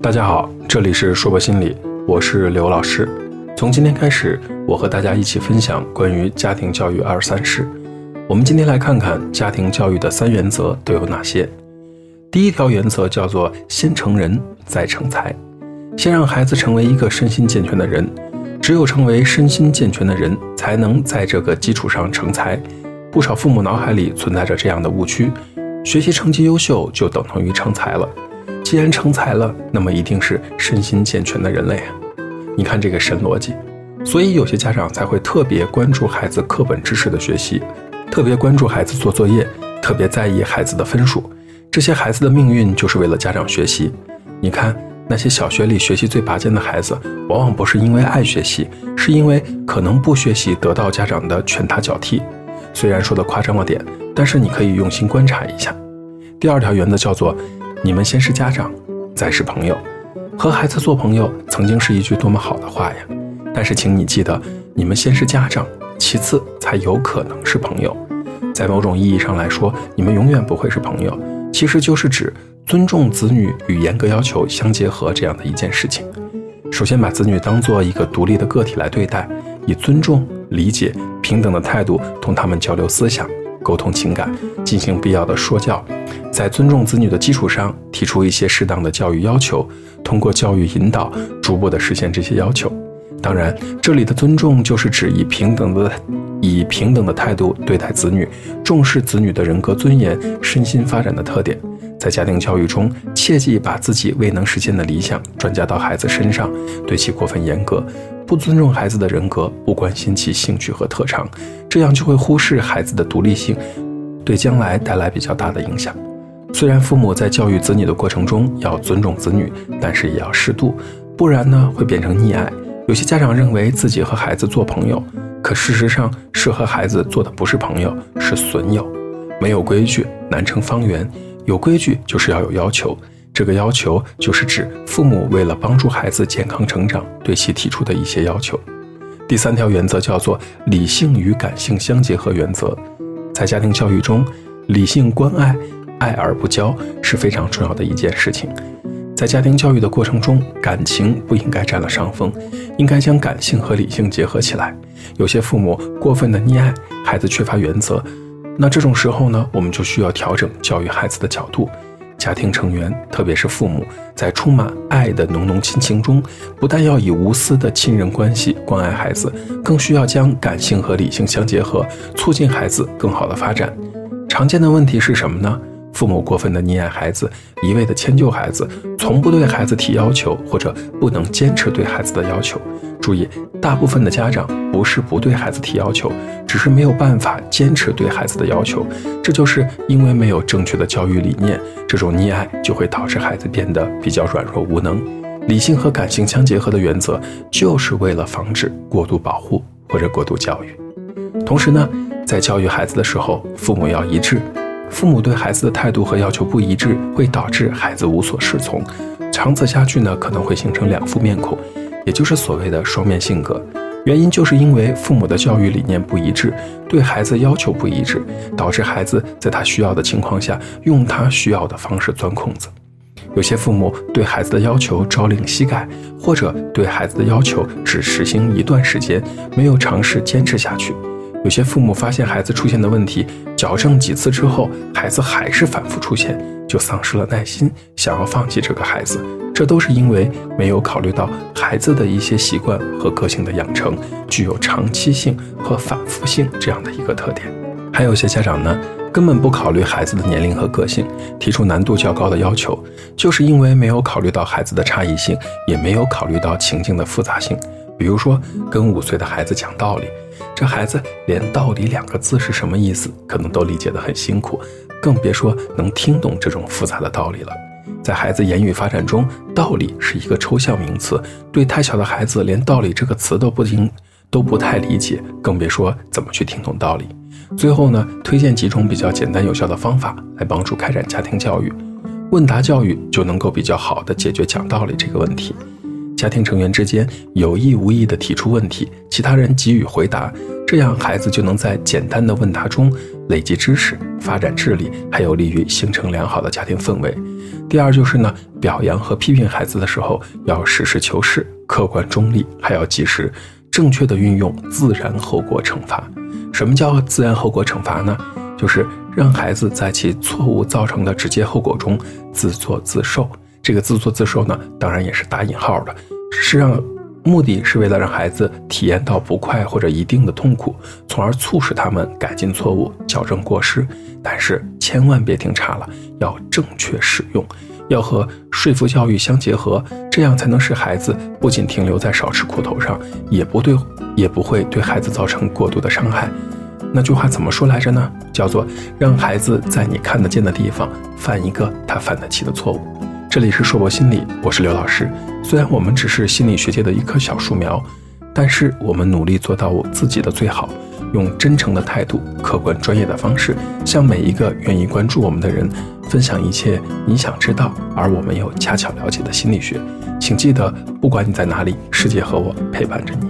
大家好，这里是说博心理，我是刘老师。从今天开始，我和大家一起分享关于家庭教育二三事。我们今天来看看家庭教育的三原则都有哪些。第一条原则叫做先成人，再成才。先让孩子成为一个身心健全的人，只有成为身心健全的人，才能在这个基础上成才。不少父母脑海里存在着这样的误区：学习成绩优秀就等同于成才了。既然成才了，那么一定是身心健全的人类啊！你看这个神逻辑，所以有些家长才会特别关注孩子课本知识的学习，特别关注孩子做作业，特别在意孩子的分数。这些孩子的命运就是为了家长学习。你看那些小学里学习最拔尖的孩子，往往不是因为爱学习，是因为可能不学习得到家长的拳打脚踢。虽然说的夸张了点，但是你可以用心观察一下。第二条原则叫做。你们先是家长，再是朋友。和孩子做朋友，曾经是一句多么好的话呀！但是，请你记得，你们先是家长，其次才有可能是朋友。在某种意义上来说，你们永远不会是朋友，其实就是指尊重子女与严格要求相结合这样的一件事情。首先，把子女当做一个独立的个体来对待，以尊重、理解、平等的态度同他们交流思想。沟通情感，进行必要的说教，在尊重子女的基础上，提出一些适当的教育要求，通过教育引导，逐步的实现这些要求。当然，这里的尊重就是指以平等的、以平等的态度对待子女，重视子女的人格尊严、身心发展的特点。在家庭教育中，切忌把自己未能实现的理想转嫁到孩子身上，对其过分严格。不尊重孩子的人格，不关心其兴趣和特长，这样就会忽视孩子的独立性，对将来带来比较大的影响。虽然父母在教育子女的过程中要尊重子女，但是也要适度，不然呢会变成溺爱。有些家长认为自己和孩子做朋友，可事实上是和孩子做的不是朋友，是损友。没有规矩难成方圆，有规矩就是要有要求。这个要求就是指父母为了帮助孩子健康成长，对其提出的一些要求。第三条原则叫做理性与感性相结合原则。在家庭教育中，理性关爱、爱而不教是非常重要的一件事情。在家庭教育的过程中，感情不应该占了上风，应该将感性和理性结合起来。有些父母过分的溺爱孩子，缺乏原则，那这种时候呢，我们就需要调整教育孩子的角度。家庭成员，特别是父母，在充满爱的浓浓亲情中，不但要以无私的亲人关系关爱孩子，更需要将感性和理性相结合，促进孩子更好的发展。常见的问题是什么呢？父母过分的溺爱孩子，一味的迁就孩子，从不对孩子提要求，或者不能坚持对孩子的要求。注意，大部分的家长不是不对孩子提要求，只是没有办法坚持对孩子的要求。这就是因为没有正确的教育理念，这种溺爱就会导致孩子变得比较软弱无能。理性和感性相结合的原则，就是为了防止过度保护或者过度教育。同时呢，在教育孩子的时候，父母要一致。父母对孩子的态度和要求不一致，会导致孩子无所适从，长此下去呢，可能会形成两副面孔，也就是所谓的双面性格。原因就是因为父母的教育理念不一致，对孩子要求不一致，导致孩子在他需要的情况下，用他需要的方式钻空子。有些父母对孩子的要求朝令夕改，或者对孩子的要求只实行一段时间，没有尝试坚持下去。有些父母发现孩子出现的问题，矫正几次之后，孩子还是反复出现，就丧失了耐心，想要放弃这个孩子。这都是因为没有考虑到孩子的一些习惯和个性的养成，具有长期性和反复性这样的一个特点。还有些家长呢，根本不考虑孩子的年龄和个性，提出难度较高的要求，就是因为没有考虑到孩子的差异性，也没有考虑到情境的复杂性。比如说，跟五岁的孩子讲道理。这孩子连“道理”两个字是什么意思，可能都理解得很辛苦，更别说能听懂这种复杂的道理了。在孩子言语发展中，“道理”是一个抽象名词，对太小的孩子，连“道理”这个词都不听，都不太理解，更别说怎么去听懂道理。最后呢，推荐几种比较简单有效的方法来帮助开展家庭教育，问答教育就能够比较好的解决讲道理这个问题。家庭成员之间有意无意地提出问题，其他人给予回答，这样孩子就能在简单的问答中累积知识、发展智力，还有利于形成良好的家庭氛围。第二就是呢，表扬和批评孩子的时候要实事求是、客观中立，还要及时、正确的运用自然后果惩罚。什么叫自然后果惩罚呢？就是让孩子在其错误造成的直接后果中自作自受。这个自作自受呢，当然也是打引号的，是让目的是为了让孩子体验到不快或者一定的痛苦，从而促使他们改进错误、矫正过失。但是千万别听差了，要正确使用，要和说服教育相结合，这样才能使孩子不仅停留在少吃苦头上，也不对，也不会对孩子造成过度的伤害。那句话怎么说来着呢？叫做让孩子在你看得见的地方犯一个他犯得起的错误。这里是硕博心理，我是刘老师。虽然我们只是心理学界的一棵小树苗，但是我们努力做到我自己的最好，用真诚的态度、客观专业的方式，向每一个愿意关注我们的人分享一切你想知道而我们又恰巧了解的心理学。请记得，不管你在哪里，世界和我陪伴着你。